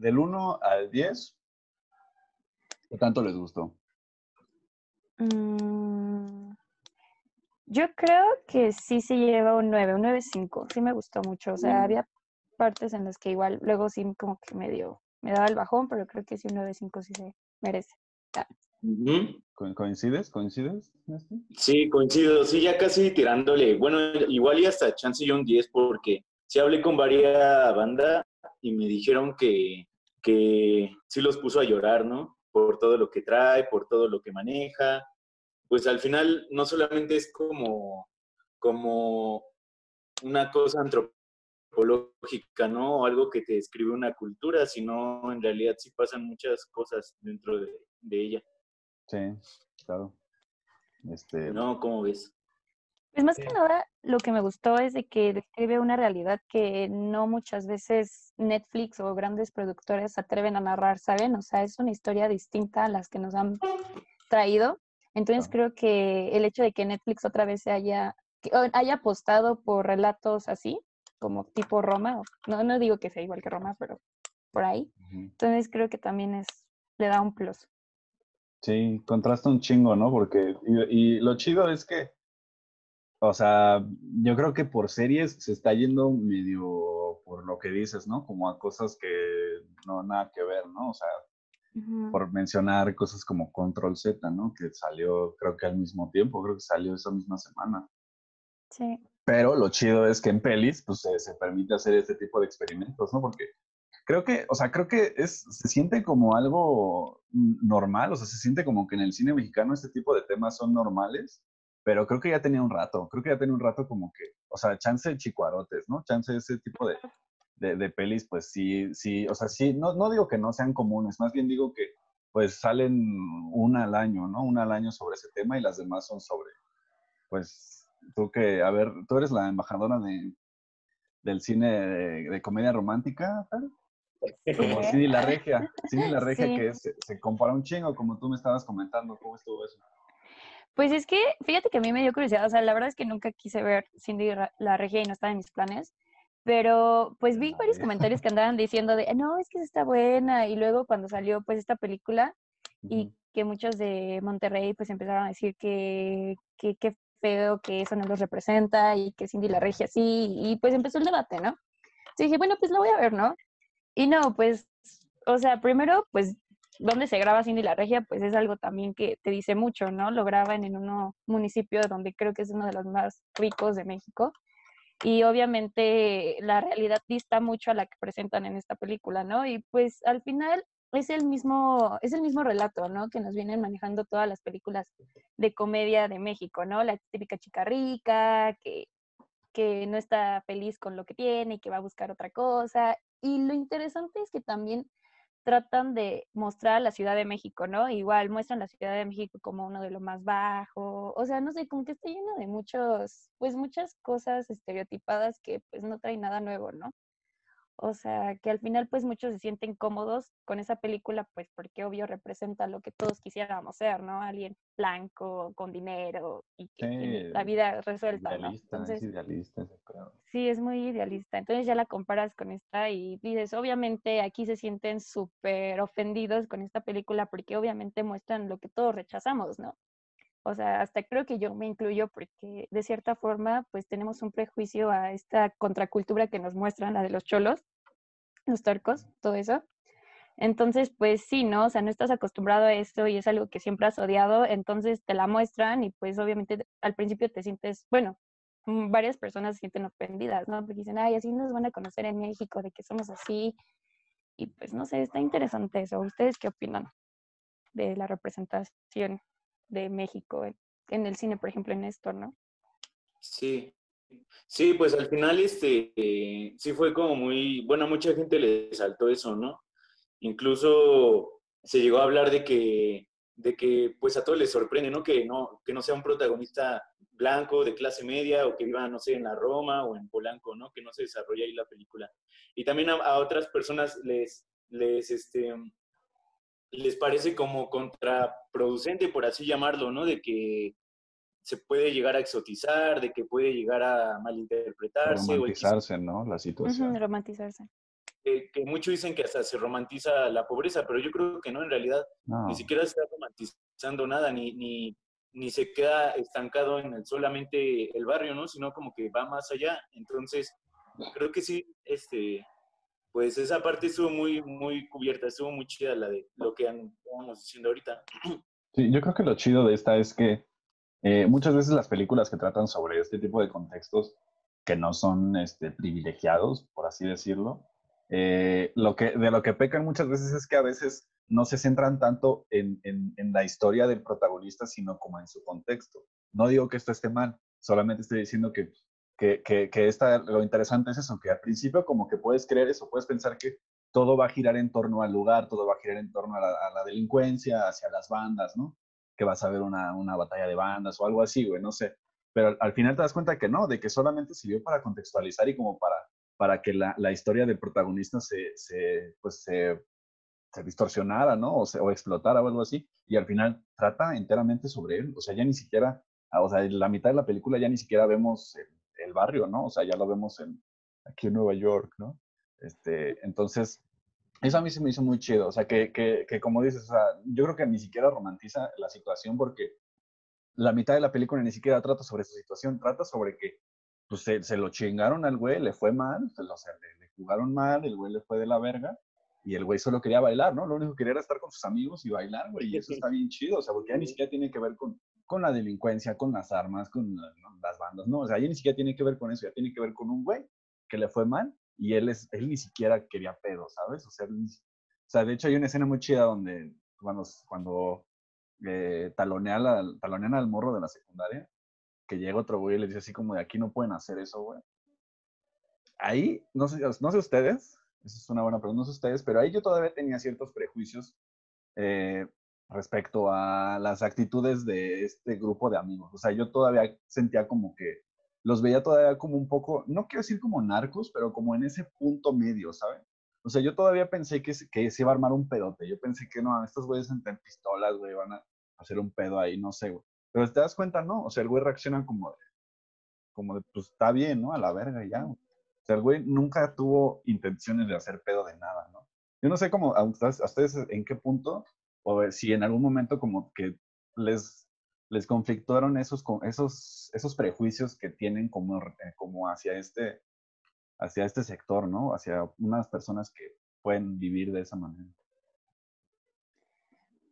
Del 1 al 10, ¿qué tanto les gustó? Mm, yo creo que sí se lleva un 9, un 9.5. Sí me gustó mucho. O sea, mm. había partes en las que igual luego sí como que me dio, me daba el bajón, pero creo que sí un 9.5 sí se merece. ¿Coincides? ¿Coincides? Sí, coincido. Sí, ya casi tirándole. Bueno, igual y hasta chance yo un 10 porque sí hablé con varias banda y me dijeron que, que sí los puso a llorar, ¿no? Por todo lo que trae, por todo lo que maneja. Pues al final no solamente es como, como una cosa antropológica, ¿no? O algo que te describe una cultura, sino en realidad sí pasan muchas cosas dentro de, ella. Sí, claro. Este... No, ¿cómo ves? Pues más que nada, lo que me gustó es de que describe una realidad que no muchas veces Netflix o grandes productores atreven a narrar, ¿saben? O sea, es una historia distinta a las que nos han traído. Entonces creo que el hecho de que Netflix otra vez se haya, haya apostado por relatos así, como tipo Roma, no, no digo que sea igual que Roma, pero por ahí. Entonces creo que también es, le da un plus. Sí, contrasta un chingo, ¿no? Porque, y lo chido es que o sea, yo creo que por series se está yendo medio por lo que dices, ¿no? Como a cosas que no nada que ver, ¿no? O sea, por mencionar cosas como Control Z, ¿no? Que salió creo que al mismo tiempo, creo que salió esa misma semana. Sí. Pero lo chido es que en pelis, pues se, permite hacer este tipo de experimentos, ¿no? Porque creo que, o sea, creo que es, se siente como algo normal, o sea, se siente como que en el cine mexicano este tipo de temas son normales pero creo que ya tenía un rato, creo que ya tenía un rato como que, o sea, chance de chicuarotes, ¿no? Chance de ese tipo de, de, pelis, pues sí, sí, o sea, sí, no, no digo que no sean comunes, más bien digo que pues salen una al año, ¿no? Una al año sobre ese tema y las demás son sobre, pues, tú que, a ver, tú eres la embajadora de, del cine de, comedia romántica, ¿tal? Como Cindy la Regia, Cindy la Regia que se, se compara un chingo, como tú me estabas comentando, ¿cómo estuvo eso? Pues es que, fíjate que a mí me dio curiosidad, o sea, la verdad es que nunca quise ver Cindy la regia y no estaba en mis planes, pero pues vi varios comentarios que andaban diciendo de, no, es que está buena, y luego cuando salió pues esta película y que muchos de Monterrey pues empezaron a decir que qué feo que eso no los representa y que Cindy la regia sí, y pues empezó el debate, ¿no? Entonces dije, bueno, pues lo voy a ver, ¿no? Y no, pues, o sea, primero, pues dónde se graba Cindy la Regia, pues es algo también que te dice mucho, ¿no? Lo graban en un municipio donde creo que es uno de los más ricos de México. Y obviamente la realidad dista mucho a la que presentan en esta película, ¿no? Y pues al final es el mismo, es el mismo relato, ¿no? Que nos vienen manejando todas las películas de comedia de México, ¿no? La típica chica rica, que, que no está feliz con lo que tiene y que va a buscar otra cosa. Y lo interesante es que también tratan de mostrar la Ciudad de México, ¿no? Igual muestran la Ciudad de México como uno de lo más bajo, o sea, no sé, como que está lleno de muchos, pues muchas cosas estereotipadas que pues no traen nada nuevo, ¿no? O sea, que al final pues muchos se sienten cómodos con esa película, pues porque obvio representa lo que todos quisiéramos ser, ¿no? Alguien blanco, con dinero y que la vida resuelta, ¿no? Entonces, es idealista, Sí, es muy idealista. Entonces ya la comparas con esta y dices, obviamente aquí se sienten súper ofendidos con esta película porque obviamente muestran lo que todos rechazamos, ¿no? O sea, hasta creo que yo me incluyo porque de cierta forma pues tenemos un prejuicio a esta contracultura que nos muestran, la de los cholos, los torcos, todo eso. Entonces, pues sí, ¿no? O sea, no estás acostumbrado a esto y es algo que siempre has odiado, entonces te la muestran y pues obviamente al principio te sientes, bueno, mm, varias personas se sienten ofendidas, ¿no? Porque dicen, ay, así nos van a conocer en México, de que somos así. Y pues no sé, está interesante eso. ¿Ustedes qué opinan de la representación de México en, el cine, por ejemplo, en esto, ¿no? Sí, Sí, pues al final este, sí fue como muy, bueno, a mucha gente le saltó eso, ¿no? incluso se llegó a hablar de que, de que pues a todos les sorprende, ¿no? Que, ¿no? que no sea un protagonista blanco de clase media o que viva, no sé, en la Roma o en Polanco, ¿no? Que no se desarrolle ahí la película. Y también a, otras personas les, les, este, les parece como contraproducente, por así llamarlo, ¿no? De que se puede llegar a exotizar, de que puede llegar a malinterpretarse. Romantizarse, ¿no? La situación. romantizarse. Que, muchos dicen que hasta se romantiza la pobreza, pero yo creo que no, en realidad ni siquiera se está romantizando nada, ni, ni, ni se queda estancado en el, solamente el barrio, ¿no? Sino como que va más allá. Entonces, creo que sí, este, pues esa parte estuvo muy, muy cubierta, estuvo muy chida la de lo que estamos diciendo ahorita. Sí, yo creo que lo chido de esta es que eh, muchas veces las películas que tratan sobre este tipo de contextos que no son este, privilegiados, por así decirlo, eh, lo que, de lo que pecan muchas veces es que a veces no se centran tanto en, en, la historia del protagonista, sino como en su contexto. No digo que esto esté mal, solamente estoy diciendo que, que, que, esta, lo interesante es eso, que al principio como que puedes creer eso, puedes pensar que todo va a girar en torno al lugar, todo va a girar en torno a la, a la delincuencia, hacia las bandas, ¿no? Que vas a ver una, una batalla de bandas o algo así, güey, no sé. Pero al, final te das cuenta que no, de que solamente sirvió para contextualizar y como para, para que la, la historia del protagonista se, se, pues se, se distorsionara, ¿no? O, se, o explotara o algo así. Y al final trata enteramente sobre él. O sea, ya ni siquiera, o sea, en la mitad de la película ya ni siquiera vemos el, el barrio, ¿no? O sea, ya lo vemos en, aquí en Nueva York, ¿no? Este, entonces, eso a mí se me hizo muy chido, o sea, que, que, que, como dices, o sea, yo creo que ni siquiera romantiza la situación porque la mitad de la película ni siquiera trata sobre su situación, trata sobre que pues, se, se lo chingaron al güey, le fue mal, se lo, o sea, le, jugaron mal, el güey le fue de la verga y el güey solo quería bailar, ¿no? Lo único que quería era estar con sus amigos y bailar, güey, y eso está bien chido, o sea, porque ya ni siquiera tiene que ver con, con la delincuencia, con las armas, con las bandas, no, o sea, ya ni siquiera tiene que ver con eso, ya tiene que ver con un güey que le fue mal y él, es, él ni siquiera quería pedo, ¿sabes? O sea, o sea, de hecho hay una escena muy chida donde cuando, cuando eh, talonean al morro de la secundaria, que llega otro güey y le dice así como de aquí no pueden hacer eso, güey. Ahí, no sé, no sé ustedes, esa es una buena pregunta, no sé ustedes, pero ahí yo todavía tenía ciertos prejuicios eh, respecto a las actitudes de este grupo de amigos. O sea, yo todavía sentía como que los veía todavía como un poco, no quiero decir como narcos, pero como en ese punto medio, ¿saben? O sea, yo todavía pensé que, que se iba a armar un pedote. Yo pensé que no, estos güeyes en pistolas, güey, van a hacer un pedo ahí, no sé, güey. Pero te das cuenta, no. O sea, el güey reacciona como de, como de, pues está bien, ¿no? A la verga ya. O sea, el güey nunca tuvo intenciones de hacer pedo de nada, ¿no? Yo no sé cómo, a ustedes en qué punto, o si en algún momento como que les les conflictuaron esos, esos, esos prejuicios que tienen como, eh, como hacia, este, hacia este sector, ¿no? Hacia unas personas que pueden vivir de esa manera.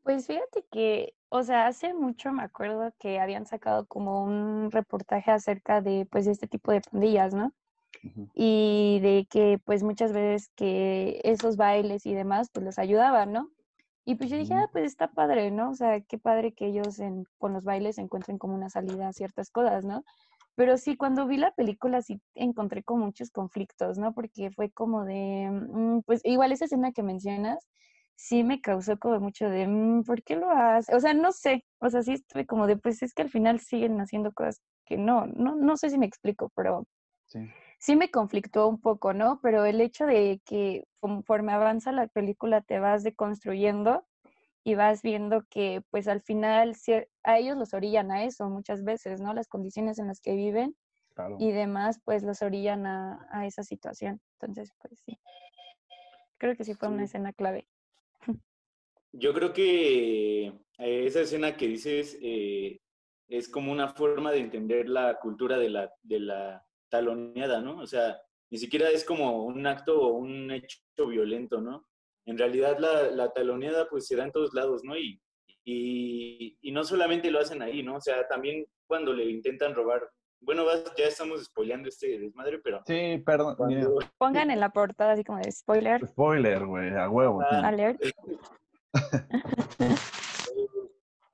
Pues fíjate que, o sea, hace mucho me acuerdo que habían sacado como un reportaje acerca de, pues, este tipo de pandillas, ¿no? Y de que, pues, muchas veces que esos bailes y demás, pues, los ayudaban, ¿no? Y pues yo dije, ah, pues está padre, ¿no? O sea, qué padre que ellos en, con los bailes encuentren como una salida a ciertas cosas, ¿no? Pero sí, cuando vi la película sí encontré con muchos conflictos, ¿no? Porque fue como de, mm, pues igual esa escena que mencionas, sí me causó como mucho de, mm, ¿por qué lo hace? O sea, no sé, o sea, sí estuve como de, pues es que al final siguen haciendo cosas que no, no, no sé si me explico, pero sí sí me conflictó un poco, ¿no? Pero el hecho de que conforme avanza la película te vas deconstruyendo y vas viendo que pues al final a ellos los orillan a eso muchas veces, ¿no? Las condiciones en las que viven y demás pues los orillan a, esa situación. Entonces, pues sí, creo que sí fue una escena clave. Yo creo que eh, esa escena que dices eh, es como una forma de entender la cultura de la, de la taloneada, ¿no? O sea, ni siquiera es como un acto o un hecho violento, ¿no? En realidad la, la taloneada pues se da en todos lados, ¿no? Y, y, y, no solamente lo hacen ahí, ¿no? O sea, también cuando le intentan robar, bueno, ya estamos spoileando este desmadre, pero... Sí, perdón. Pongan en la portada así como de spoiler. Spoiler, güey, a huevo. Ah, alert.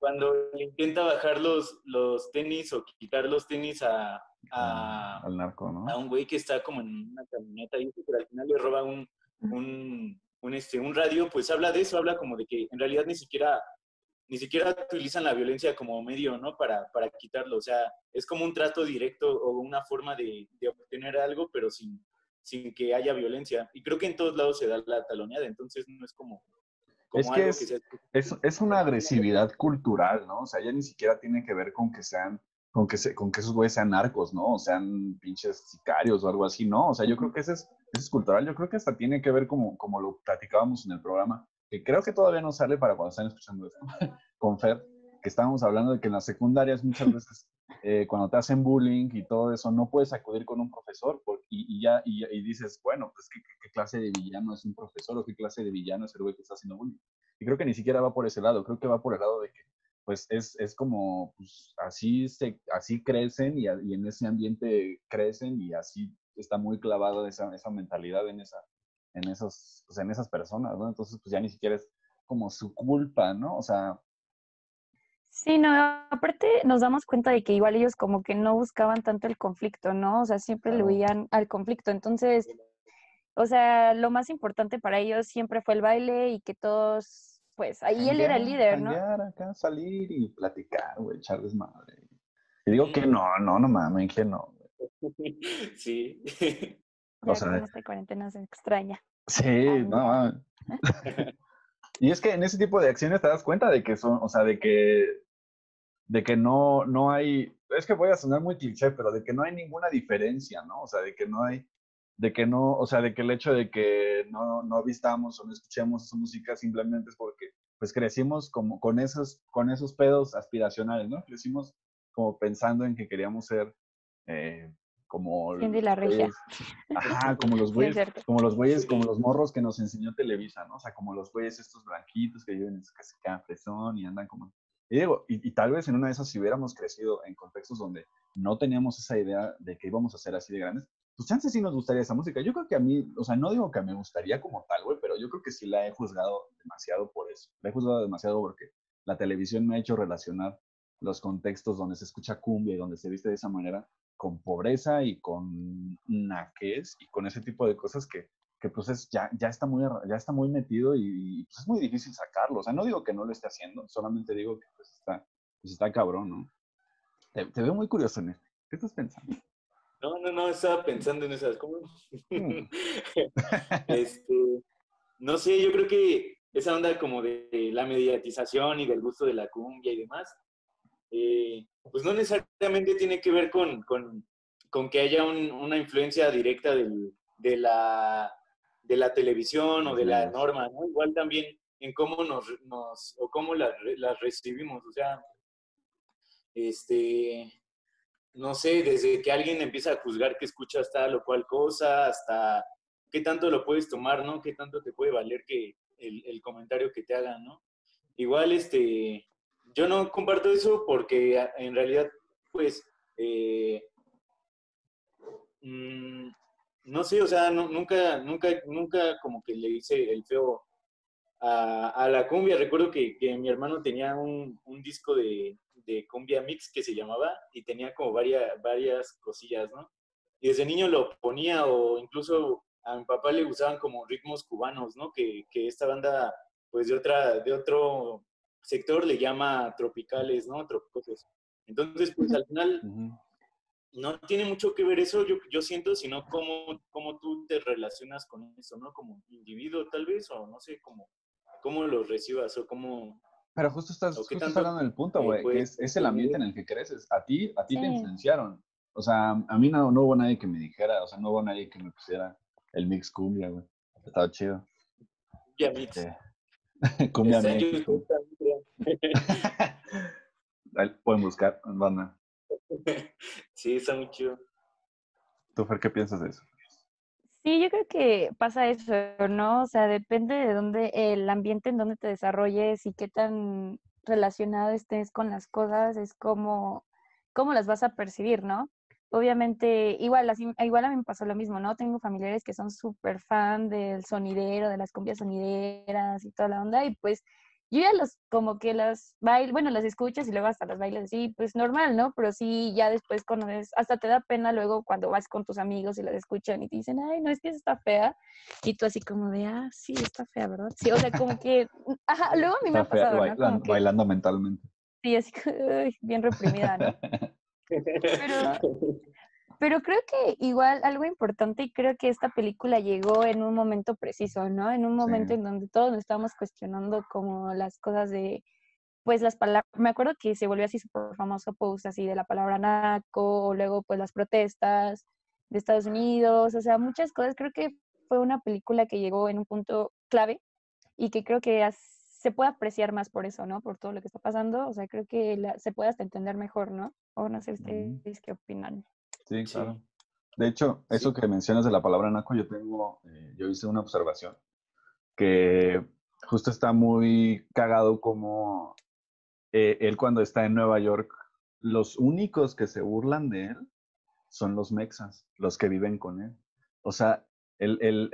cuando le intenta bajar los, los tenis o quitar los tenis a, a, al narco, ¿no? A un güey que está como en una camioneta y que al final le roba un, un, un, este, un radio, pues habla de eso, habla como de que en realidad ni siquiera ni siquiera utilizan la violencia como medio, ¿no? Para, para quitarlo. O sea, es como un trato directo o una forma de, de obtener algo, pero sin, sin que haya violencia. Y creo que en todos lados se da la taloneada, entonces no es como... es que, es, es, es, una agresividad cultural, ¿no? O sea, ya ni siquiera tiene que ver con que sean, con que, se, con que esos güeyes sean narcos, ¿no? O sean pinches sicarios o algo así, ¿no? O sea, yo creo que ese es, ese es cultural, yo creo que hasta tiene que ver como, como lo platicábamos en el programa, que creo que todavía no sale para cuando están escuchando esto, con Fer, que estábamos hablando de que en las secundarias muchas veces eh, cuando te hacen bullying y todo eso, no puedes acudir con un profesor y, ya y, dices, bueno, pues ¿qué, ¿qué, clase de villano es un profesor o qué clase de villano es el güey que está haciendo bullying. Y creo que ni siquiera va por ese lado, creo que va por el lado de que pues es, es como, pues así, se, así crecen y, y, en ese ambiente crecen y así está muy clavada esa, esa mentalidad en esa, en, esos, pues, en esas personas, ¿no? Entonces, pues ya ni siquiera es como su culpa, ¿no? O sea... Sí, no, aparte nos damos cuenta de que igual ellos como que no buscaban tanto el conflicto, ¿no? O sea, siempre le huían al conflicto. Entonces, o sea, lo más importante para ellos siempre fue el baile y que todos, pues, ahí él era el líder, ¿no? acá, salir y platicar, güey, echar desmadre. Y digo que no, no, no mames, que no. Sí. Ya o sea, esta cuarentena se extraña. Sí, no. y es que en ese tipo de acciones te das cuenta de que son, o sea, de que, de que no, no hay, es que voy a sonar muy cliché, pero de que no hay ninguna diferencia, ¿no? O sea, de que no hay, de que no, o sea, de que el hecho de que no, no vistamos o no escuchemos esa música simplemente es porque, pues crecimos como con esos, con esos pedos aspiracionales, ¿no? Crecimos como pensando en que queríamos ser eh, como Cindy la regia. Ajá, como los güeyes, como los güeyes, como los morros que nos enseñó Televisa, ¿no? O sea, como los güeyes estos blanquitos que viven en su casa fresón y andan como... Y digo, y, tal vez en una de esas si hubiéramos crecido en contextos donde no teníamos esa idea de que íbamos a ser así de grandes, pues chances sí nos gustaría esa música. Yo creo que a mí, o sea, no digo que me gustaría como tal, güey, pero yo creo que sí la he juzgado demasiado por eso. La he juzgado demasiado porque la televisión me ha hecho relacionar los contextos donde se escucha cumbia y donde se viste de esa manera con pobreza y con naques y con ese tipo de cosas que, que pues es, ya, ya, está muy, ya está muy metido y, pues es muy difícil sacarlo. O sea, no digo que no lo esté haciendo, solamente digo que pues está, pues está cabrón, ¿no? Te, veo muy curioso en esto. ¿Qué estás pensando? No, no, no, estaba pensando en esas. ¿Cómo? Mm. este, no sé, yo creo que esa onda como de la mediatización y del gusto de la cumbia y demás, eh, pues no necesariamente tiene que ver con, con, con que haya una influencia directa del, de, la, de la televisión o de la norma, ¿no? Igual también en cómo nos, nos o cómo las la recibimos, o sea, este, no sé, desde que alguien empieza a juzgar que escuchas tal o cual cosa, hasta qué tanto lo puedes tomar, ¿no? Qué tanto te puede valer que el, el comentario que te hagan, ¿no? Igual, este, yo no comparto eso porque en realidad, pues, eh, mm, no sé, o sea, nunca, nunca, nunca como que le hice el feo a, la cumbia. Recuerdo que, mi hermano tenía un, disco de, cumbia mix que se llamaba y tenía como varias, varias cosillas, ¿no? Y desde niño lo ponía o incluso a mi papá le gustaban como ritmos cubanos, ¿no? Que, que esta banda, pues de otra, de otro sector le llama tropicales, ¿no? Tropicosos. Entonces, pues al final no tiene mucho que ver eso, yo, yo siento, sino cómo, cómo tú te relacionas con eso, ¿no? Como individuo tal vez, o no sé, cómo, cómo lo recibas o cómo... Pero justo estás, justo estás hablando del punto, güey, que es, es, el ambiente en el que creces. A ti, a ti te influenciaron. O sea, a mí no, no hubo nadie que me dijera, o sea, no hubo nadie que me pusiera el mix cumbia, güey. Estaba chido. Ya mix. Este, cumbia México. Pueden buscar, banda. Sí, está muy chido. ¿Tú, Fer, qué piensas de eso? Sí, yo creo que pasa eso, ¿no? O sea, depende de dónde, el ambiente en donde te desarrolles y qué tan relacionado estés con las cosas, es como, cómo las vas a percibir, ¿no? Obviamente, igual, así, igual a mí me pasó lo mismo, ¿no? Tengo familiares que son súper fan del sonidero, de las cumbias sonideras y toda la onda, y pues yo ya los, como que las bail, bueno, las escuchas y luego hasta las bailas así, pues normal, ¿no? Pero sí, ya después conoces, hasta te da pena luego cuando vas con tus amigos y las escuchan y te dicen, ay, no, es que está fea. Y tú así como de, ah, sí, está fea, ¿verdad? Sí, o sea, como que, ajá, luego a mí me ha pasado, bailando, ¿no? bailando mentalmente. Sí, así bien reprimida, ¿no? Pero, pero creo que igual algo importante y creo que esta película llegó en un momento preciso, ¿no? En un momento en donde todos nos estábamos cuestionando como las cosas de, pues las palabras, me acuerdo que se volvió así súper famoso post así de la palabra naco, o luego pues las protestas de Estados Unidos, o sea, muchas cosas. Creo que fue una película que llegó en un punto clave y que creo que se puede apreciar más por eso, ¿no? Por todo lo que está pasando, o sea, creo que se puede hasta entender mejor, ¿no? O no sé ustedes qué opinan. Sí, claro. De hecho, eso que mencionas de la palabra naco, yo tengo, eh, yo hice una observación que justo está muy cagado como eh, él cuando está en Nueva York, los únicos que se burlan de él son los mexas, los que viven con él. O sea, el, el,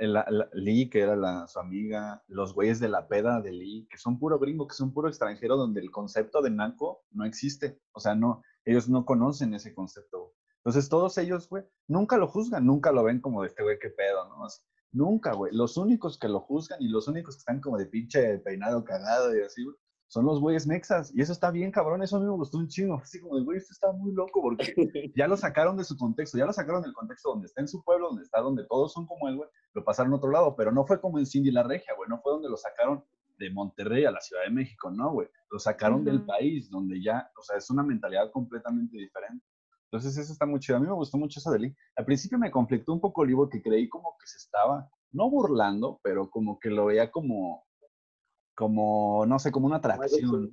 Lee, que era la, su amiga, los güeyes de la peda de Lee, que son puro gringo, que son puro extranjero, donde el concepto de naco no existe. O sea, no, ellos no conocen ese concepto. Entonces todos ellos, güey, nunca lo juzgan, nunca lo ven como de este güey, qué pedo, ¿no? nunca, güey. Los únicos que lo juzgan y los únicos que están como de pinche peinado cagado y así, güey, son los güeyes mexas. Y eso está bien, cabrón. Eso a mí me gustó un chingo. Así como de, güey, esto está muy loco porque ya lo sacaron de su contexto. Ya lo sacaron del contexto donde está en su pueblo, donde está, donde todos son como él, güey. Lo pasaron a otro lado. Pero no fue como en Cindy la Regia, güey. No fue donde lo sacaron de Monterrey a la Ciudad de México, no, güey. Lo sacaron del país, donde ya, o sea, es una mentalidad completamente diferente. Entonces eso está muy chido. A mí me gustó mucho eso de Lee. Al principio me conflictó un poco Lee que creí como que se estaba, no burlando, pero como que lo veía como, como, no sé, como una atracción.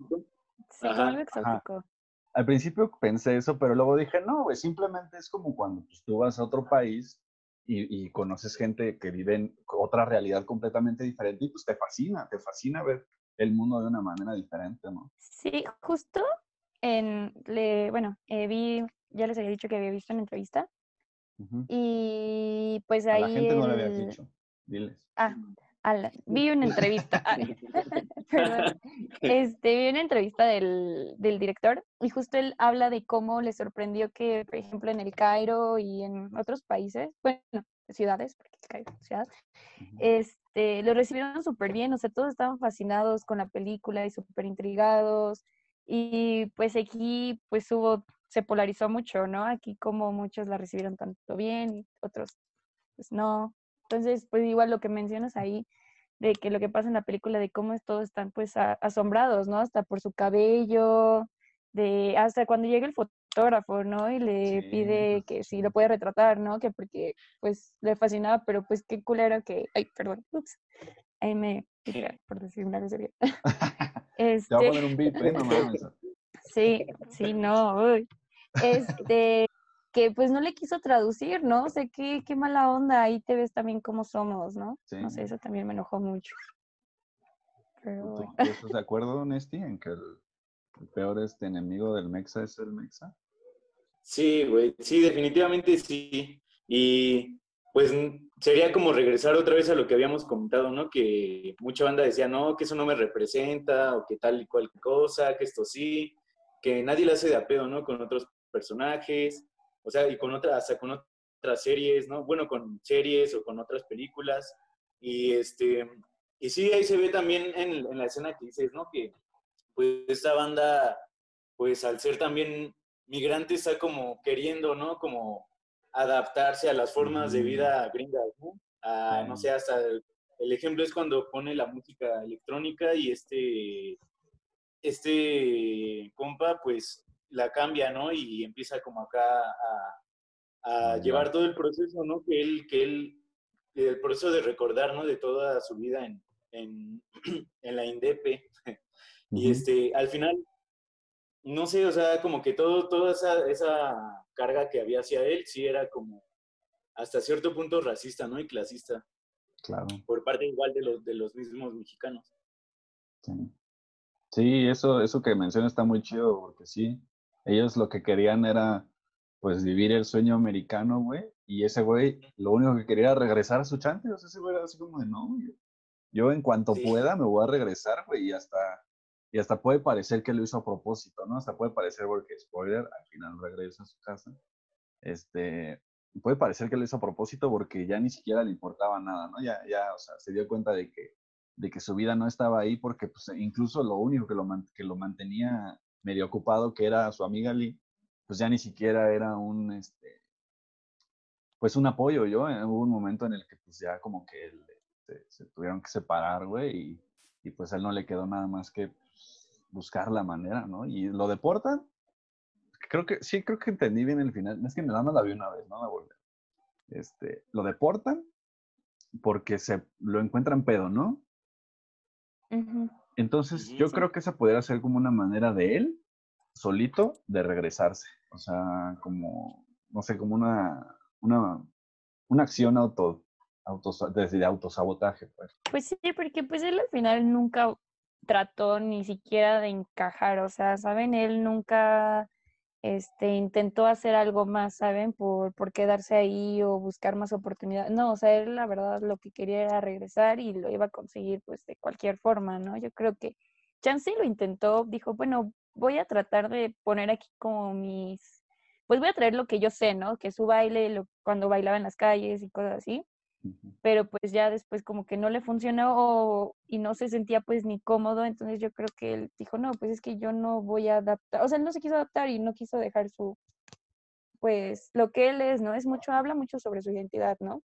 Sí, algo exótico. Al principio pensé eso, pero luego dije, no, güey, simplemente es como cuando pues, tú vas a otro país y, y, conoces gente que vive en otra realidad completamente diferente y pues te fascina, te fascina ver el mundo de una manera diferente, ¿no? Sí, justo en, le, bueno, eh, vi ya les había dicho que había visto una entrevista. Y pues ahí. A la gente no le había dicho. Diles. Ah, vi una entrevista. Ah, perdón. Este, vi una entrevista del, del, director y justo él habla de cómo le sorprendió que, por ejemplo, en el Cairo y en otros países, bueno, ciudades, porque el Cairo es ciudad, este, lo recibieron súper bien, o sea, todos estaban fascinados con la película y súper intrigados. Y pues aquí pues hubo se polarizó mucho, ¿no? Aquí como muchos la recibieron tanto bien y otros pues no. Entonces, pues igual lo que mencionas ahí, de que lo que pasa en la película, de cómo todos están pues asombrados, ¿no? Hasta por su cabello, de hasta cuando llega el fotógrafo, ¿no? Y le pide que si lo puede retratar, ¿no? Que porque pues le fascinaba, pero pues qué culero que, ay, perdón, ups, ahí me, por decir una grosería. este... Te voy a poner un beat, ¿eh? No. Sí, sí, no. Este, que pues no le quiso traducir, ¿no? O sea, qué, qué mala onda, ahí te ves también cómo somos, ¿no? No sé, eso también me enojó mucho. Pero... estás de acuerdo, Nesti, en que el, peor este enemigo del Mexa es el Mexa? Sí, güey, sí, definitivamente sí. Y pues sería como regresar otra vez a lo que habíamos comentado, ¿no? Que mucha banda decía, no, que eso no me representa, o que tal y cual cosa, que esto sí que nadie le hace de apeo, ¿no? Con otros personajes, o sea, y con otras, hasta con otras series, ¿no? Bueno, con series o con otras películas. Y este, y sí, ahí se ve también en, en la escena que dices, ¿no? Que pues esta banda, pues al ser también migrante, está como queriendo, ¿no? Como adaptarse a las formas de vida gringas, ¿no? A, no sé, hasta el, el, ejemplo es cuando pone la música electrónica y este este compa pues la cambia, ¿no? Y empieza como acá a, a llevar todo el proceso, ¿no? Que él, que él, el proceso de recordar, ¿no? De toda su vida en, en, en la INDEP. Y este, al final, no sé, o sea, como que todo, toda esa, esa carga que había hacia él, sí era como hasta cierto punto racista, ¿no? Y clasista. Claro. Por parte igual de los, de los mismos mexicanos. Sí. Sí, eso, eso que mencionas está muy chido, porque sí, ellos lo que querían era, pues, vivir el sueño americano, güey, y ese güey lo único que quería era regresar a su chante, o sea, ese güey era así como de, no, yo, yo en cuanto pueda me voy a regresar, güey, y hasta y hasta puede parecer que lo hizo a propósito, ¿no? Hasta puede parecer, porque spoiler, al final regresa a su casa. Este, puede parecer que lo hizo a propósito porque ya ni siquiera le importaba nada, ¿no? Ya, ya, o sea, se dio cuenta de que, de que su vida no estaba ahí porque pues, incluso lo único que lo, que lo mantenía medio ocupado, que era su amiga Lee, pues ya ni siquiera era un, este, pues un apoyo, yo, eh, hubo un momento en el que pues ya como que este, se, tuvieron que separar, güey, y, pues él no le quedó nada más que buscar la manera, ¿no? Y lo deportan, creo que, sí, creo que entendí bien el final, es que nada más la vi una vez, no la volví. Este, lo deportan porque se lo encuentran pedo, ¿no? Entonces, yo creo que esa podría ser como una manera de él, solito, de regresarse. O sea, como, no sé, como una, una, una acción auto, auto, de, autosabotaje, pues. Pues sí, porque pues él al final nunca trató ni siquiera de encajar, o sea, ¿saben? Él nunca este, intentó hacer algo más, ¿saben? Por, por quedarse ahí o buscar más oportunidades. No, o sea, él la verdad lo que quería era regresar y lo iba a conseguir pues de cualquier forma, ¿no? Yo creo que Chansey lo intentó, dijo, bueno, voy a tratar de poner aquí como mis, pues voy a traer lo que yo sé, ¿no? Que su baile, lo, cuando bailaba en las calles y cosas así pero pues ya después como que no le funcionó y no se sentía pues ni cómodo, entonces yo creo que él dijo, no, pues es que yo no voy a adaptar, o sea, él no se quiso adaptar y no quiso dejar su, pues lo que él es, ¿no? Es mucho, habla mucho sobre su identidad, ¿no?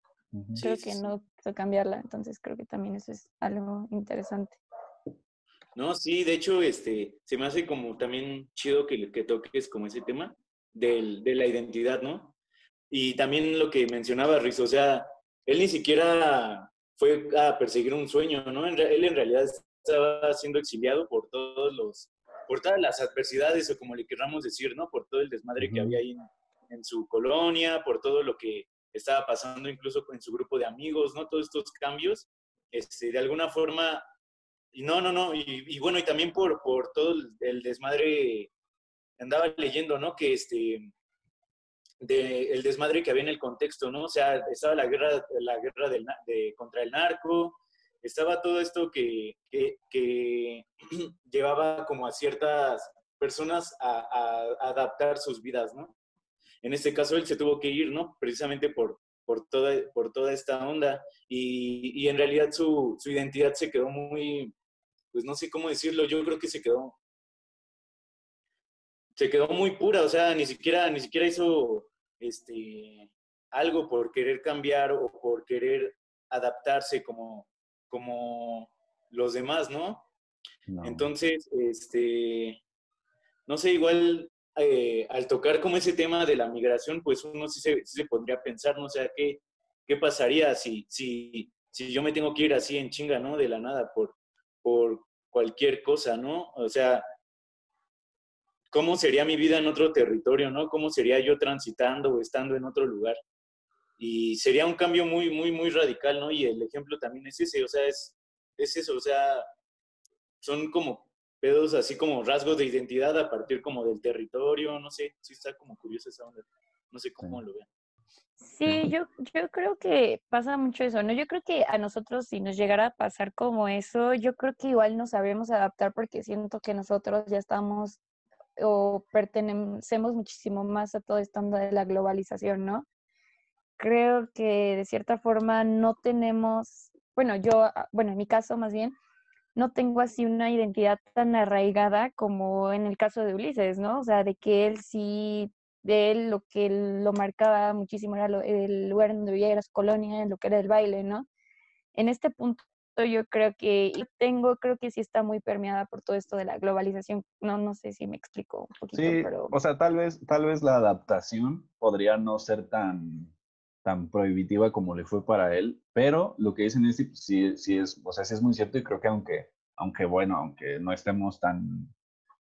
Creo que no quiso cambiarla, entonces creo que también eso es algo interesante. No, sí, de hecho, este, se me hace como también chido que, que toques como ese tema del, de la identidad, ¿no? Y también lo que mencionaba Riz, o sea, él ni siquiera fue a perseguir un sueño, ¿no? Él en realidad estaba siendo exiliado por todos los, por todas las adversidades, o como le querramos decir, ¿no? Por todo el desmadre que había ahí en, su colonia, por todo lo que estaba pasando incluso con su grupo de amigos, ¿no? Todos estos cambios, este, de alguna forma, y no, no, no, y, bueno, y también por, por todo el desmadre, andaba leyendo, ¿no? Que este, del desmadre que había en el contexto, ¿no? O sea, estaba la guerra, la guerra de, contra el narco, estaba todo esto que, que, llevaba como a ciertas personas a, adaptar sus vidas, ¿no? En este caso él se tuvo que ir, ¿no? Precisamente por, por, toda, por toda esta onda y, y en realidad su, su identidad se quedó muy, pues no sé cómo decirlo, yo creo que se quedó se quedó muy pura, o sea, ni siquiera, ni siquiera hizo este, algo por querer cambiar o por querer adaptarse como, como los demás, ¿no? Entonces, este, no sé, igual eh, al tocar como ese tema de la migración, pues uno sí se, sí se pondría a pensar, ¿no? O sea, ¿qué, qué pasaría si, si, si yo me tengo que ir así en chinga, ¿no? De la nada, por, por cualquier cosa, ¿no? O sea, cómo sería mi vida en otro territorio, ¿no? ¿Cómo sería yo transitando o estando en otro lugar? Y sería un cambio muy, muy, muy radical, ¿no? Y el ejemplo también es ese, o sea, es, es eso, o sea, son como pedos así como rasgos de identidad a partir como del territorio, no sé, sí está como curioso esa onda, no sé cómo lo vean. Sí, yo, yo creo que pasa mucho eso, ¿no? Yo creo que a nosotros si nos llegara a pasar como eso, yo creo que igual nos sabemos adaptar porque siento que nosotros ya estamos o pertenecemos muchísimo más a todo esto de la globalización, ¿no? Creo que de cierta forma no tenemos, bueno, yo, ah, bueno, en mi caso más bien, no tengo así una identidad tan arraigada como en el caso de Ulises, ¿no? O sea, de que él sí, de él lo que lo marcaba muchísimo era el lugar donde vivía, era su colonia, lo que era el baile, ¿no? En este punto yo creo que tengo, creo que sí está muy permeada por todo esto de la globalización. No, no sé si me explico un poquito, sí, pero... O sea, tal vez, tal vez la adaptación podría no ser tan, tan prohibitiva como le fue para él, pero lo que dicen es sí, sí es, o sea, sí es muy cierto y creo que aunque, aunque bueno, aunque no estemos tan,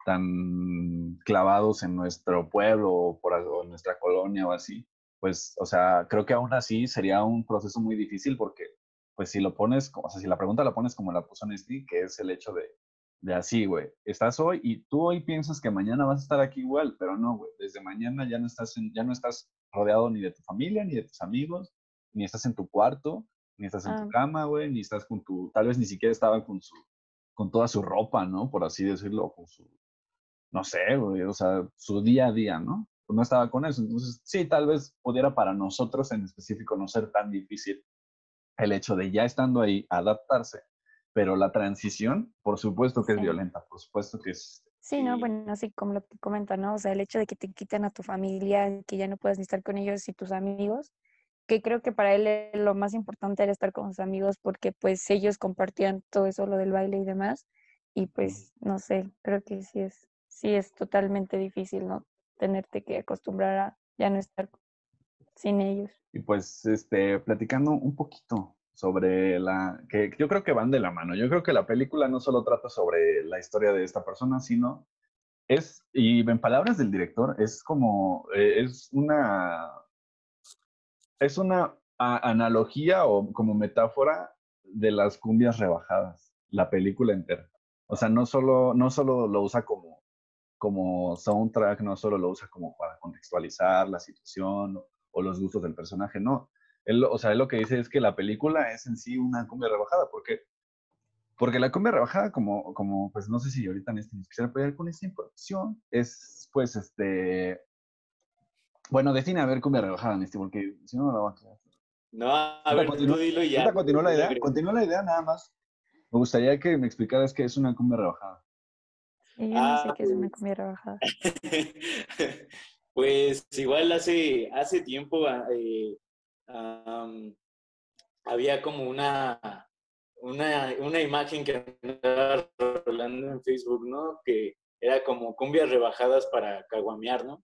tan clavados en nuestro pueblo o, por, o en nuestra colonia o así, pues, o sea, creo que aún así sería un proceso muy difícil porque pues si lo pones, o sea, si la pregunta la pones como la puso Nesty, que es el hecho de, de así, güey, estás hoy y tú hoy piensas que mañana vas a estar aquí igual, pero no, güey, desde mañana ya no estás, ya no estás rodeado ni de tu familia, ni de tus amigos, ni estás en tu cuarto, ni estás en tu ah. cama, güey, ni estás con tu, tal vez ni siquiera estaban con su, con toda su ropa, ¿no? Por así decirlo, con su, no sé, güey, o sea, su día a día, ¿no? Pues no estaba con eso. Entonces, sí, tal vez pudiera para nosotros en específico no ser tan difícil el hecho de ya estando ahí adaptarse, pero la transición, por supuesto que es violenta, por supuesto que es... Sí, no, bueno, así como lo que comenta, ¿no? O sea, el hecho de que te quiten a tu familia, que ya no puedas ni estar con ellos y tus amigos, que creo que para él lo más importante era estar con sus amigos porque pues ellos compartían todo eso, lo del baile y demás, y pues no sé, creo que sí es, sí es totalmente difícil, ¿no? Tenerte que acostumbrar a ya no estar sin ellos. Y pues, este, platicando un poquito sobre la, que yo creo que van de la mano. Yo creo que la película no solo trata sobre la historia de esta persona, sino es, y en palabras del director, es como, eh, es una, es una analogía o como metáfora de las cumbias rebajadas, la película entera. O sea, no solo, no solo lo usa como, como soundtrack, no solo lo usa como para contextualizar la situación o los gustos del personaje, no. Él, o sea, él lo que dice es que la película es en sí una cumbia rebajada, porque porque la cumbia rebajada, como, como pues no sé si ahorita en este quisiera apoyar con esta información, es pues este. Bueno, define a ver cumbia rebajada, Nesti, porque si no, no la va a quedar. No, a ver, tú dilo ya. Continúa la idea, continúa la idea nada más. Me gustaría que me explicaras qué es una cumbia rebajada. yo no sé qué es una ah, cumbia rebajada. Pues igual hace, hace tiempo ah, eh, había como una, una, una, imagen que andaba rolando en Facebook, ¿no? Que era como cumbias rebajadas para caguamear, ¿no?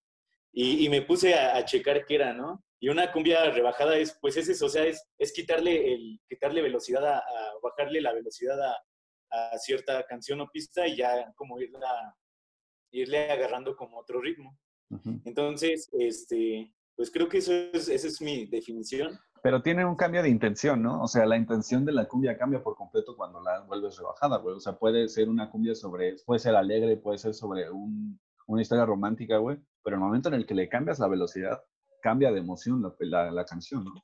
Y, me puse a, checar qué era, ¿no? Y una cumbia rebajada es, pues es eso, o sea, es, es quitarle, el, quitarle velocidad, a, bajarle la velocidad a, a, cierta canción o pista y ya como irla, irle agarrando como otro ritmo. Entonces, este, pues creo que eso es, esa es mi definición. Pero tiene un cambio de intención, ¿no? O sea, la intención de la cumbia cambia por completo cuando la vuelves rebajada, güey. O sea, puede ser una cumbia sobre, puede ser alegre, puede ser sobre un, una historia romántica, güey. Pero el momento en el que le cambias la velocidad, cambia de emoción la, la, canción, ¿no?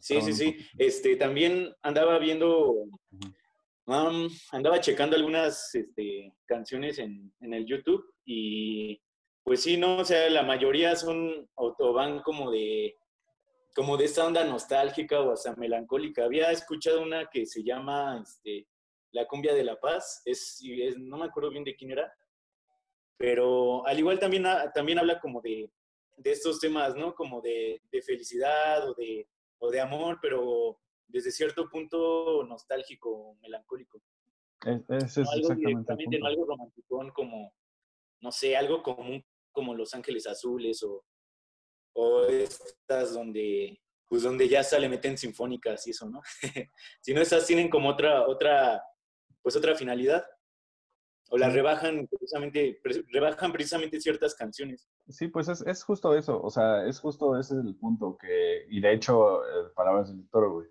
sí, sí, sí. Este, también andaba viendo, andaba checando algunas este, canciones en, en el YouTube y pues sí, no, o sea, la mayoría son o, van como de como de esta onda nostálgica o hasta melancólica. Había escuchado una que se llama este, La cumbia de la paz, es, no me acuerdo bien de quién era, pero al igual también, también habla como de, de estos temas, ¿no? Como de, de, felicidad o de, o de amor, pero desde cierto punto nostálgico, melancólico. Es, es, algo exactamente algo romántico como, no sé, algo común como Los Ángeles Azules o, o estas donde, pues donde ya se le meten sinfónicas y eso, ¿no? si no, esas tienen como otra, otra, pues otra finalidad. O las rebajan precisamente, rebajan precisamente ciertas canciones. Sí, pues es, es, justo eso, o sea, es justo ese es el punto que, y de hecho, eh, palabras del director, güey,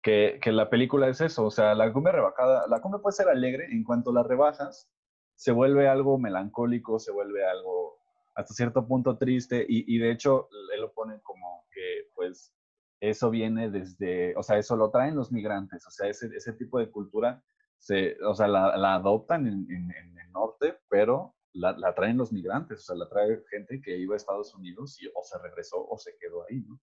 que, que, la película es eso, o sea, la cumbia rebajada, la cumbia puede ser alegre, en cuanto la rebajas, se vuelve algo melancólico, se vuelve algo hasta cierto punto triste y, de hecho él lo pone como que pues eso viene desde, o sea, eso lo traen los migrantes, o sea, ese, ese tipo de cultura, se, o sea, la, la adoptan en, en, el norte, pero la, la, traen los migrantes, o sea, la trae gente que iba a Estados Unidos y o se regresó o se quedó ahí, ¿no?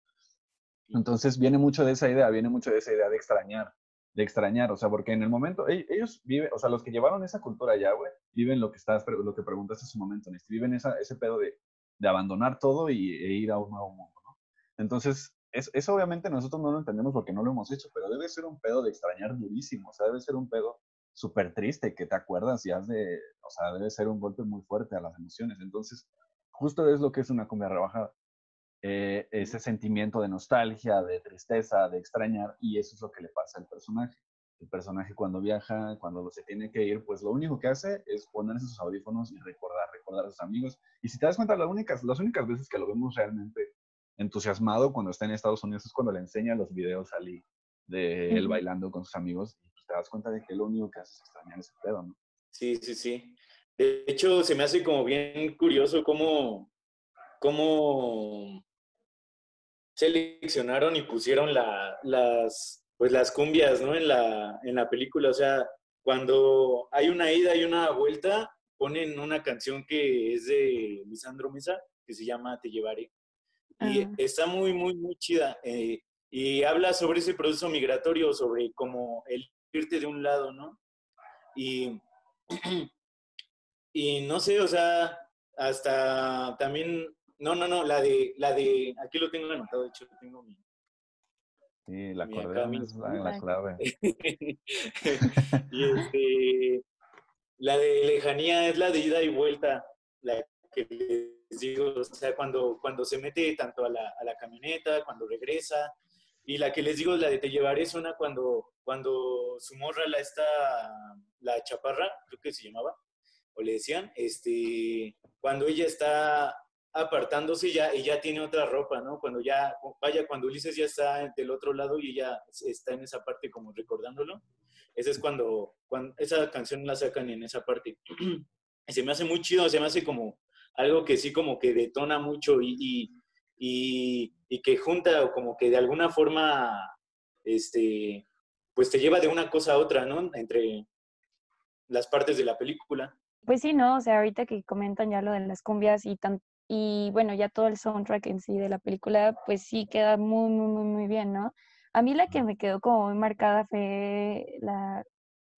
Entonces viene mucho de esa idea, viene mucho de esa idea de extrañar, de extrañar, o sea, porque en el momento, ellos viven, o sea, los que llevaron esa cultura allá, güey, viven lo que estás, lo que preguntaste en su momento, viven esa, ese pedo de, de abandonar todo y, e ir a un nuevo mundo, ¿no? Entonces, es, eso obviamente nosotros no lo entendemos porque no lo hemos hecho, pero debe ser un pedo de extrañar durísimo, o sea, debe ser un pedo súper triste que te acuerdas y has de, o sea, debe ser un golpe muy fuerte a las emociones. Entonces, justo es lo que es una cumbia rebajada. Eh, ese sentimiento de nostalgia, de tristeza, de extrañar, y eso es lo que le pasa al personaje. El personaje cuando viaja, cuando se tiene que ir, pues lo único que hace es ponerse sus audífonos y recordar, recordar a sus amigos. Y si te das cuenta, las únicas, las únicas veces que lo vemos realmente entusiasmado cuando está en Estados Unidos es cuando le enseña los videos a Lee de él bailando con sus amigos y pues te das cuenta de que lo único que hace es extrañar ese pedo, ¿no? Sí, sí, sí. De hecho, se me hace como bien curioso cómo, cómo seleccionaron y pusieron la, las, pues las cumbias, ¿no? En la, en la película, o sea, cuando hay una ida y una vuelta, ponen una canción que es de Lisandro Mesa, que se llama Te llevaré. Y está muy, muy, muy chida. Eh, y habla sobre ese proceso migratorio, sobre cómo el irte de un lado, ¿no? Y, y no sé, o sea, hasta también, no, no, no, la de, la de, aquí lo tengo anotado, de hecho, tengo mi, Sí, la acordeón es la, clave. y este, la de lejanía es la de ida y vuelta, la que les digo, o sea, cuando, cuando se mete tanto a la, a la camioneta, cuando regresa, y la que les digo, la de te llevaré es una cuando, cuando su morra la está, la chaparra, creo que se llamaba, o le decían, este, cuando ella está apartándose ya, y ya tiene otra ropa, ¿no? Cuando ya, vaya, cuando Ulises ya está del otro lado y ella está en esa parte como recordándolo, esa es cuando, esa canción la sacan en esa parte. Y se me hace muy chido, se me hace como algo que sí como que detona mucho y, y, y, que junta o como que de alguna forma, este, pues te lleva de una cosa a otra, ¿no? Entre las partes de la película. Pues sí, ¿no? O sea, ahorita que comentan ya lo de las cumbias y, tan, y bueno, ya todo el soundtrack en sí de la película, pues sí queda muy, muy, muy, muy bien, ¿no? A mí la que me quedó como muy marcada fue la,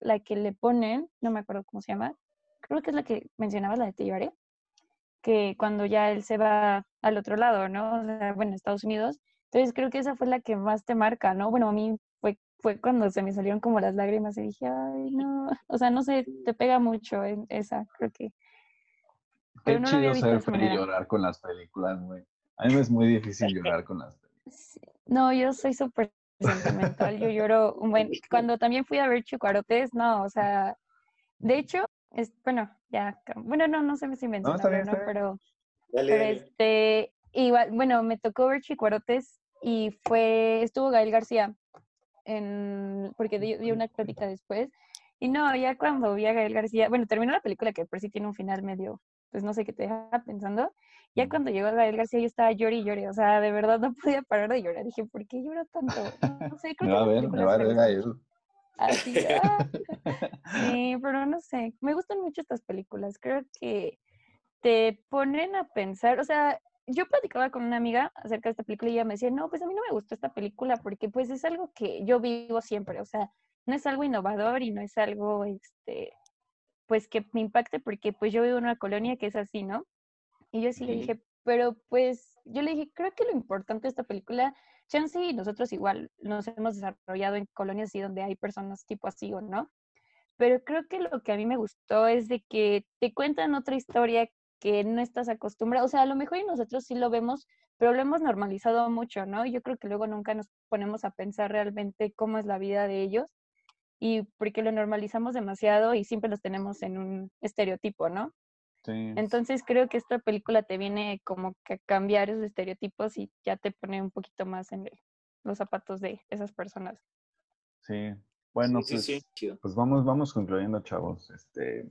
la que le ponen, no me acuerdo cómo se llama, creo que es la que mencionabas, la de Te llevaré, que cuando ya él se va al otro lado, ¿no? O sea, bueno, Estados Unidos. Entonces creo que esa fue la que más te marca, ¿no? Bueno, a mí fue, fue cuando se me salieron como las lágrimas y dije, ay, no, o sea, no sé, te pega mucho en esa, creo que. Qué chido ser feliz llorar con las películas, güey. A mí me es muy difícil llorar con las películas. No, yo soy súper sentimental, yo lloro un buen... Cuando también fui a ver Chicuarotes, no, o sea, de hecho, es, bueno, ya, bueno, no, no sé si mencionaron, no, pero, pero este, igual, bueno, me tocó ver Chicuarotes y fue, estuvo Gael García, en, porque dio, una crítica después, y no, ya cuando vi a Gael García, bueno, terminó la película que por sí tiene un final medio, pues no sé qué te deja pensando, ya cuando llegó Gael García yo estaba llori y lloré, o sea, de verdad no podía parar de llorar, dije, ¿por qué llora tanto? No, sé, creo me va a ver, me va a ver Gael. Así, ah. Sí, pero no sé, me gustan mucho estas películas, creo que te ponen a pensar, o sea, yo platicaba con una amiga acerca de esta película y ella me decía, no, pues a mí no me gustó esta película porque pues es algo que yo vivo siempre, o sea, no es algo innovador y no es algo, este, pues que me impacte porque pues yo vivo en una colonia que es así, ¿no? Y yo sí le dije, pero pues yo le dije, creo que lo importante de esta película Chance y nosotros igual nos hemos desarrollado en colonias así donde hay personas tipo así o no. Pero creo que lo que a mí me gustó es de que te cuentan otra historia que no estás acostumbrado. O sea, a lo mejor y nosotros sí lo vemos, pero lo hemos normalizado mucho, ¿no? Yo creo que luego nunca nos ponemos a pensar realmente cómo es la vida de ellos y porque lo normalizamos demasiado y siempre los tenemos en un estereotipo, ¿no? Entonces creo que esta película te viene como que a cambiar esos estereotipos y ya te pone un poquito más en los zapatos de esas personas. Sí, bueno, pues, pues, vamos, vamos concluyendo, chavos. Este,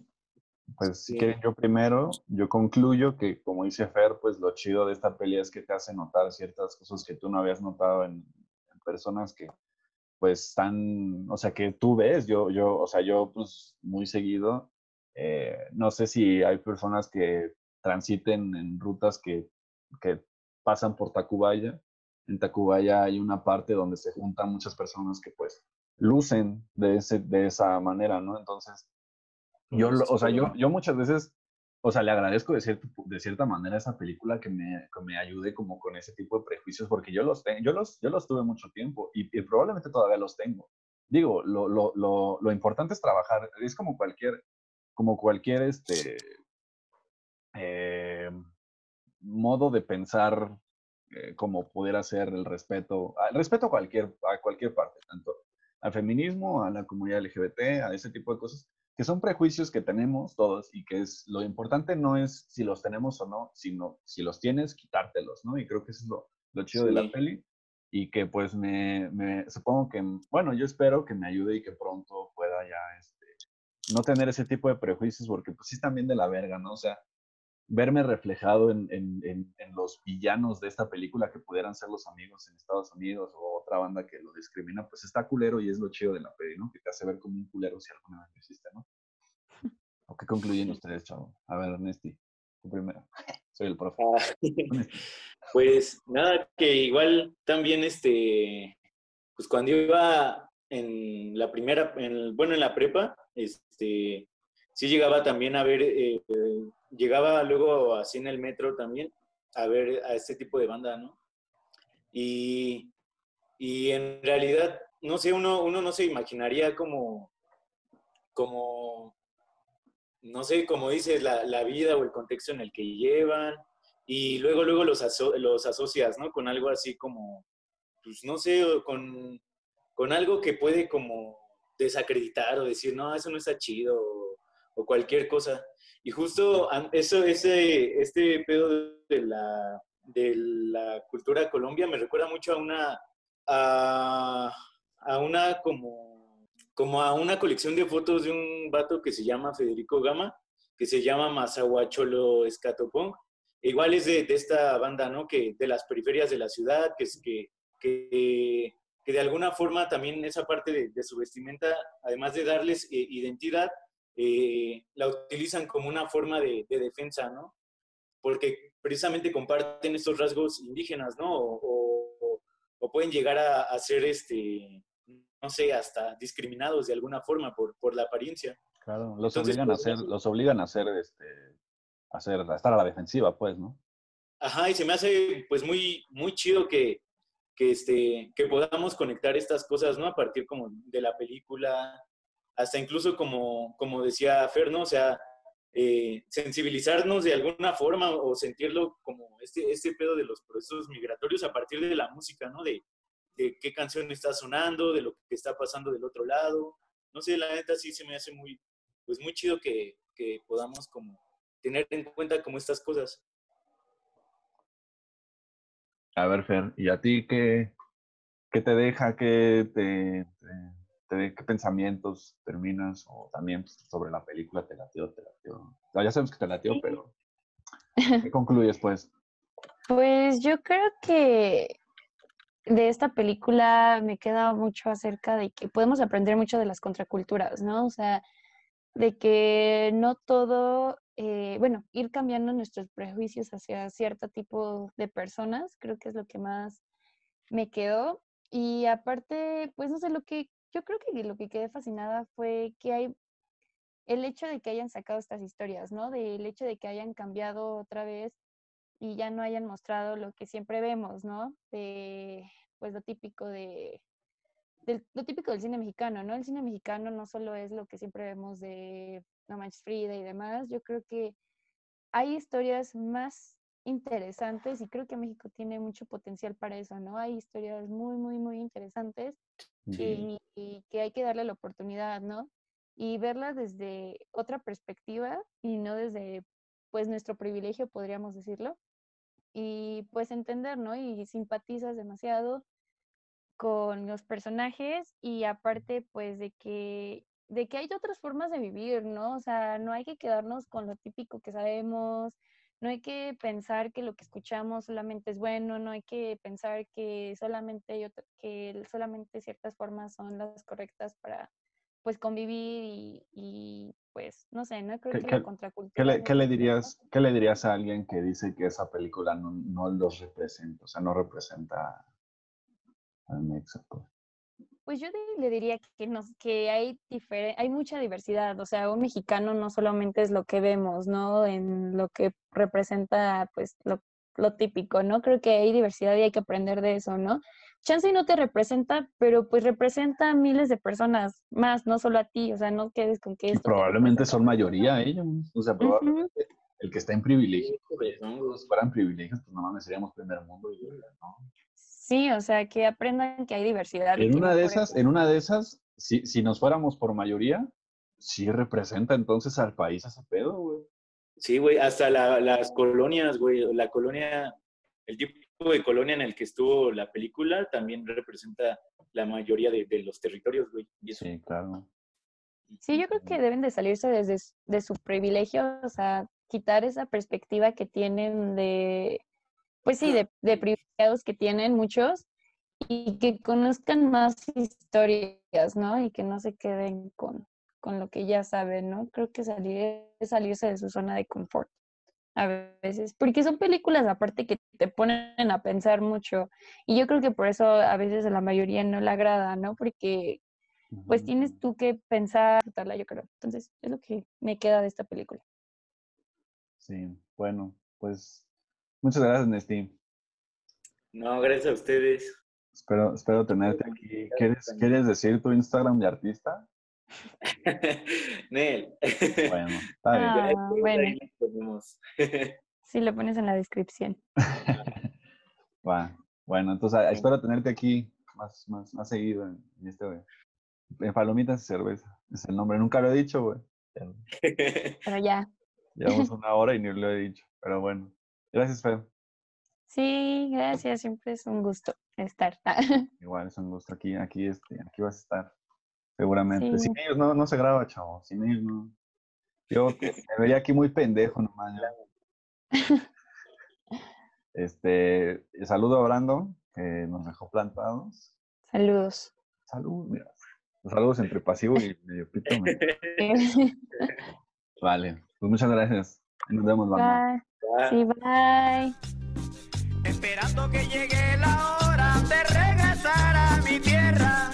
pues si quieren yo primero, yo concluyo que como dice Fer, pues lo chido de esta peli es que te hace notar ciertas cosas que tú no habías notado en, en personas que pues están, o sea, que tú ves, yo, yo, o sea, yo pues muy seguido eh, no sé si hay personas que transiten en rutas que, que pasan por Tacubaya. En Tacubaya hay una parte donde se juntan muchas personas que pues lucen de, ese, de esa manera, ¿no? Entonces, yo, o sea, yo, yo muchas veces, o sea, le agradezco de, cierto, de cierta manera a esa película que me, que me ayude como con ese tipo de prejuicios, porque yo los, tengo, yo los, yo los tuve mucho tiempo y, y probablemente todavía los tengo. Digo, lo, lo, lo, lo importante es trabajar, es como cualquier, como cualquier este, eh, modo de pensar eh, como pudiera ser el respeto, el respeto a cualquier, a cualquier parte, tanto al feminismo, a la comunidad LGBT, a ese tipo de cosas, que son prejuicios que tenemos todos y que es lo importante no es si los tenemos o no, sino si los tienes, quitártelos, ¿no? Y creo que eso es lo, lo chido de la peli y que pues me, me, supongo que, bueno, yo espero que me ayude y que pronto pueda ya este, no tener ese tipo de prejuicios porque pues sí están bien de la verga, ¿no? O sea, verme reflejado en, los villanos de esta película que pudieran ser los amigos en Estados Unidos o otra banda que lo discrimina, pues está culero y es lo chido de la peli, ¿no? Que te hace ver como un culero si alguna vez lo hiciste, ¿no? ¿O qué concluyen ustedes, chavo? A ver, Ernesti, tú primero. Soy el profe. Ah, pues nada, que igual también este, pues cuando iba en la primera, en, bueno, en la prepa, este, sí llegaba también a ver, eh, llegaba luego así en el metro también a ver a este tipo de banda, ¿no? Y, y en realidad, no sé, uno, uno no se imaginaría como, como, no sé, como dices, la, la vida o el contexto en el que llevan, y luego, luego los, los asocias, ¿no? Con algo así como, pues no sé, con, con algo que puede como desacreditar o decir, no, eso no está chido o, cualquier cosa. Y justo eso, ese, este pedo de la, de la cultura Colombia me recuerda mucho a una, a, a una como, como a una colección de fotos de un vato que se llama Federico Gama, que se llama Mazahuacholo Escatopong. Igual es de, de, esta banda, ¿no? Que de las periferias de la ciudad, que, es, que, que que de alguna forma también esa parte de, su vestimenta, además de darles eh, identidad, eh, la utilizan como una forma de, defensa, ¿no? Porque precisamente comparten estos rasgos indígenas, ¿no? O, pueden llegar a, ser, este, no sé, hasta discriminados de alguna forma por, por la apariencia. Claro, los obligan a hacer, los obligan a hacer, este, a hacer, a estar a la defensiva, pues, ¿no? Ajá, y se me hace, pues, muy, muy chido que, que, este, que podamos conectar estas cosas, ¿no? A partir como de la película, hasta incluso como, como decía Fer, ¿no? O sea, eh, sensibilizarnos de alguna forma o sentirlo como este, este pedo de los procesos migratorios a partir de la música, ¿no? De, de qué canción está sonando, de lo que está pasando del otro lado. No sé, la neta sí se me hace muy, pues muy chido que, que podamos como tener en cuenta como estas cosas. A ver, Fer, ¿y a ti qué, qué te deja? ¿Qué, te, qué pensamientos terminas? O también pues, sobre la película te latió, te latió. ya sabemos que te latió, pero ¿qué concluyes pues? Pues yo creo que de esta película me queda mucho acerca de que podemos aprender mucho de las contraculturas, ¿no? O sea, de que no todo eh, bueno, ir cambiando nuestros prejuicios hacia cierto tipo de personas, creo que es lo que más me quedó. Y aparte, pues no sé, lo que yo creo que lo que quedé fascinada fue que hay el hecho de que hayan sacado estas historias, ¿no? Del hecho de que hayan cambiado otra vez y ya no hayan mostrado lo que siempre vemos, ¿no? De, pues lo típico de, lo típico del cine mexicano, ¿no? El cine mexicano no solo es lo que siempre vemos de no Manches Frida y demás, yo creo que hay historias más interesantes y creo que México tiene mucho potencial para eso, ¿no? Hay historias muy, muy, muy interesantes y, que hay que darle la oportunidad, ¿no? Y verlas desde otra perspectiva y no desde, pues, nuestro privilegio, podríamos decirlo. Y pues entender, ¿no? Y simpatizas demasiado con los personajes y aparte, pues, de que de que hay otras formas de vivir, ¿no? O sea, no hay que quedarnos con lo típico que sabemos, no hay que pensar que lo que escuchamos solamente es bueno, no hay que pensar que solamente, hay que solamente ciertas formas son las correctas para pues convivir y, pues no sé, no creo que la contracultura. ¿qué le, ¿qué le, dirías, ¿Qué le dirías a alguien que dice que esa película no, no los representa, o sea, no representa al México? Pues yo le diría que, nos, que hay, hay mucha diversidad, o sea, un mexicano no solamente es lo que vemos, ¿no? En lo que representa, pues, lo, lo típico, ¿no? Creo que hay diversidad y hay que aprender de eso, ¿no? Chance no te representa, pero pues representa a miles de personas más, no solo a ti, o sea, no quedes con que... Probablemente son mayoría ellos, o sea, probablemente el que está en privilegio, pues, si fueran privilegios, pues nada más seríamos primer mundo y ¿no? Sí, o sea, que aprendan que hay diversidad. En una de esas, en una de esas, si, si nos fuéramos por mayoría, sí representa entonces al país a ese pedo, güey. Sí, güey, hasta las colonias, güey, la colonia, el tipo de colonia en el que estuvo la película también representa la mayoría de, los territorios, güey. Sí, claro. Sí, yo creo que deben de salirse desde de su privilegio, o sea, quitar esa perspectiva que tienen de, pues sí, de, de privilegiados que tienen muchos y que conozcan más historias, ¿no? Y que no se queden con, con lo que ya saben, ¿no? Creo que salir es salirse de su zona de confort a veces, porque son películas aparte que te ponen a pensar mucho y yo creo que por eso a veces a la mayoría no le agrada, ¿no? Porque pues tienes tú que pensar, yo creo. Entonces, es lo que me queda de esta película. Sí, bueno, pues muchas gracias, Nesty. No, gracias a ustedes. Espero, espero tenerte aquí. ¿Quieres, ¿Quieres decir tu Instagram de artista? Nel. Bueno, está bien. Ah, bueno. Sí, lo pones en la descripción. Va. Bueno, entonces espero tenerte aquí más, más, más seguido en, este, en Palomitas y Cerveza. Es el nombre. Nunca lo he dicho, güey. Pero ya. Llevamos una hora y ni lo he dicho. Pero bueno. Gracias, Fer. Sí, gracias. Siempre es un gusto estar. Igual es un gusto. Aquí, aquí, este, aquí vas a estar. Seguramente. Sin ellos no, no se graba, chavo. Sin ellos no. Yo me vería aquí muy pendejo nomás. Este, saludo a Brandon, que nos dejó plantados. Saludos. Saludos, mira. Saludos entre pasivo y medio pito. vale, pues muchas gracias. Nos vemos, Bye. Sí, bye. Esperando que llegue la hora de regresar a mi tierra.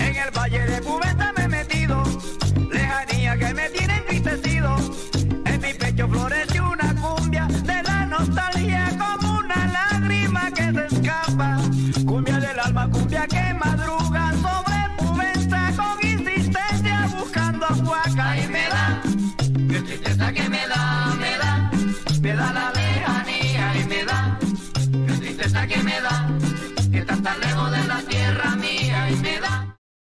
En el valle de Cubeta me he metido, lejanía que me tiene entristecido. En mi pecho floreció una cumbia de la nostalgia como una lágrima que se escapa.